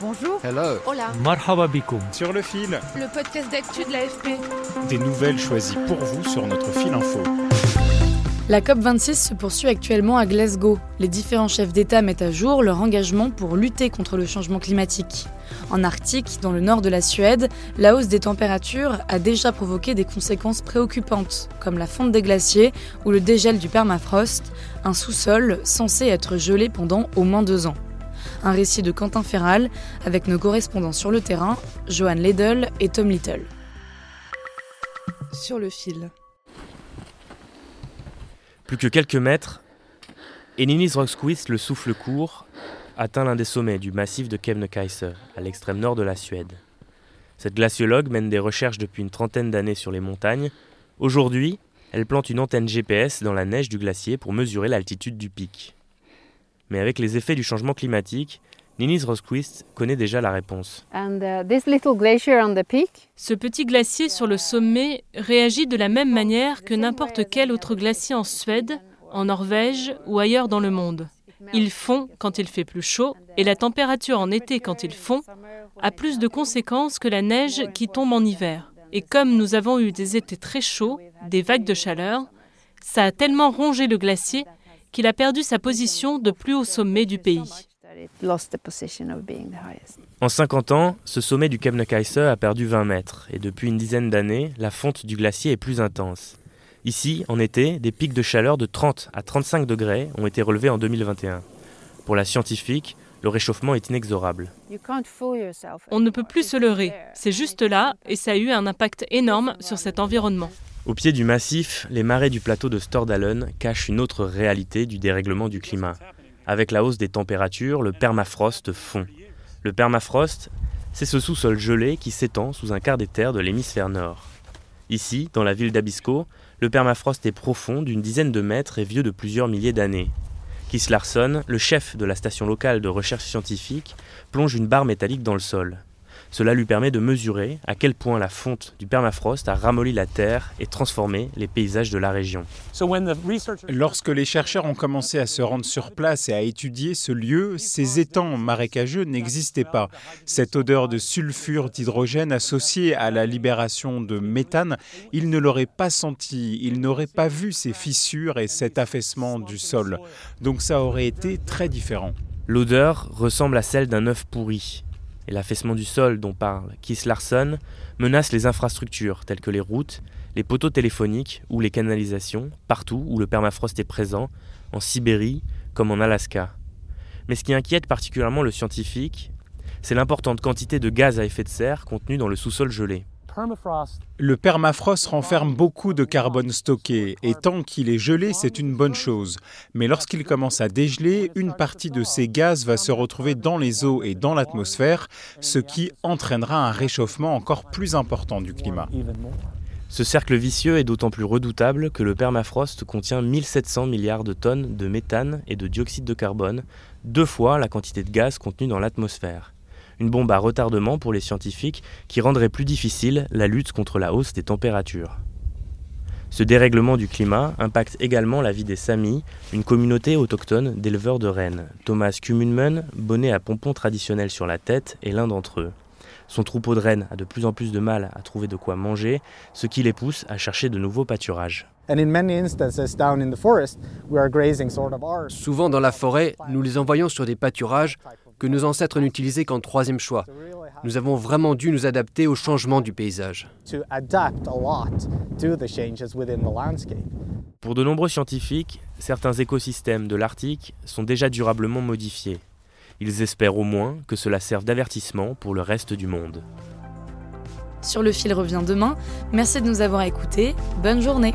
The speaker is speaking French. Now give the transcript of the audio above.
Bonjour. Hello. Hola. Marhaba bikoum. sur le fil, Le podcast d'actu de l'AFP. des nouvelles choisies pour vous sur notre fil info. La COP26 se poursuit actuellement à Glasgow. Les différents chefs d'État mettent à jour leur engagement pour lutter contre le changement climatique. En Arctique, dans le nord de la Suède, la hausse des températures a déjà provoqué des conséquences préoccupantes, comme la fonte des glaciers ou le dégel du permafrost, un sous-sol censé être gelé pendant au moins deux ans. Un récit de Quentin Ferral avec nos correspondants sur le terrain, Johan Ledel et Tom Little. Sur le fil. Plus que quelques mètres, et Ninis Roskvist, le souffle court, atteint l'un des sommets du massif de Kebnekaise, à l'extrême nord de la Suède. Cette glaciologue mène des recherches depuis une trentaine d'années sur les montagnes. Aujourd'hui, elle plante une antenne GPS dans la neige du glacier pour mesurer l'altitude du pic. Mais avec les effets du changement climatique, Ninis Roskvist connaît déjà la réponse. Uh, Ce petit glacier sur le sommet réagit de la même manière que n'importe quel autre glacier en Suède, en Norvège ou ailleurs dans le monde. Il fond quand il fait plus chaud et la température en été quand il fond a plus de conséquences que la neige qui tombe en hiver. Et comme nous avons eu des étés très chauds, des vagues de chaleur, ça a tellement rongé le glacier qu'il a perdu sa position de plus haut sommet du pays. En 50 ans, ce sommet du Kebnekaise a perdu 20 mètres, et depuis une dizaine d'années, la fonte du glacier est plus intense. Ici, en été, des pics de chaleur de 30 à 35 degrés ont été relevés en 2021. Pour la scientifique, le réchauffement est inexorable. On ne peut plus se leurrer, c'est juste là et ça a eu un impact énorme sur cet environnement. Au pied du massif, les marais du plateau de Stordalen cachent une autre réalité du dérèglement du climat. Avec la hausse des températures, le permafrost fond. Le permafrost, c'est ce sous-sol gelé qui s'étend sous un quart des terres de l'hémisphère nord. Ici, dans la ville d'Abisko, le permafrost est profond d'une dizaine de mètres et vieux de plusieurs milliers d'années. Kis Larsson, le chef de la station locale de recherche scientifique, plonge une barre métallique dans le sol. Cela lui permet de mesurer à quel point la fonte du permafrost a ramolli la terre et transformé les paysages de la région. Lorsque les chercheurs ont commencé à se rendre sur place et à étudier ce lieu, ces étangs marécageux n'existaient pas. Cette odeur de sulfure d'hydrogène associée à la libération de méthane, ils ne l'auraient pas senti, ils n'auraient pas vu ces fissures et cet affaissement du sol. Donc ça aurait été très différent. L'odeur ressemble à celle d'un œuf pourri. Et l'affaissement du sol dont parle Kis Larsson menace les infrastructures telles que les routes, les poteaux téléphoniques ou les canalisations, partout où le permafrost est présent, en Sibérie comme en Alaska. Mais ce qui inquiète particulièrement le scientifique, c'est l'importante quantité de gaz à effet de serre contenu dans le sous-sol gelé. Le permafrost renferme beaucoup de carbone stocké et tant qu'il est gelé, c'est une bonne chose. Mais lorsqu'il commence à dégeler, une partie de ces gaz va se retrouver dans les eaux et dans l'atmosphère, ce qui entraînera un réchauffement encore plus important du climat. Ce cercle vicieux est d'autant plus redoutable que le permafrost contient 1700 milliards de tonnes de méthane et de dioxyde de carbone, deux fois la quantité de gaz contenue dans l'atmosphère. Une bombe à retardement pour les scientifiques qui rendrait plus difficile la lutte contre la hausse des températures. Ce dérèglement du climat impacte également la vie des Samis, une communauté autochtone d'éleveurs de rennes. Thomas Kumunmen, bonnet à pompons traditionnels sur la tête, est l'un d'entre eux. Son troupeau de rennes a de plus en plus de mal à trouver de quoi manger, ce qui les pousse à chercher de nouveaux pâturages. Souvent dans la forêt, nous les envoyons sur des pâturages que nos ancêtres n'utilisaient qu'en troisième choix. Nous avons vraiment dû nous adapter au changement du paysage. Pour de nombreux scientifiques, certains écosystèmes de l'Arctique sont déjà durablement modifiés. Ils espèrent au moins que cela serve d'avertissement pour le reste du monde. Sur le fil revient demain. Merci de nous avoir écoutés. Bonne journée.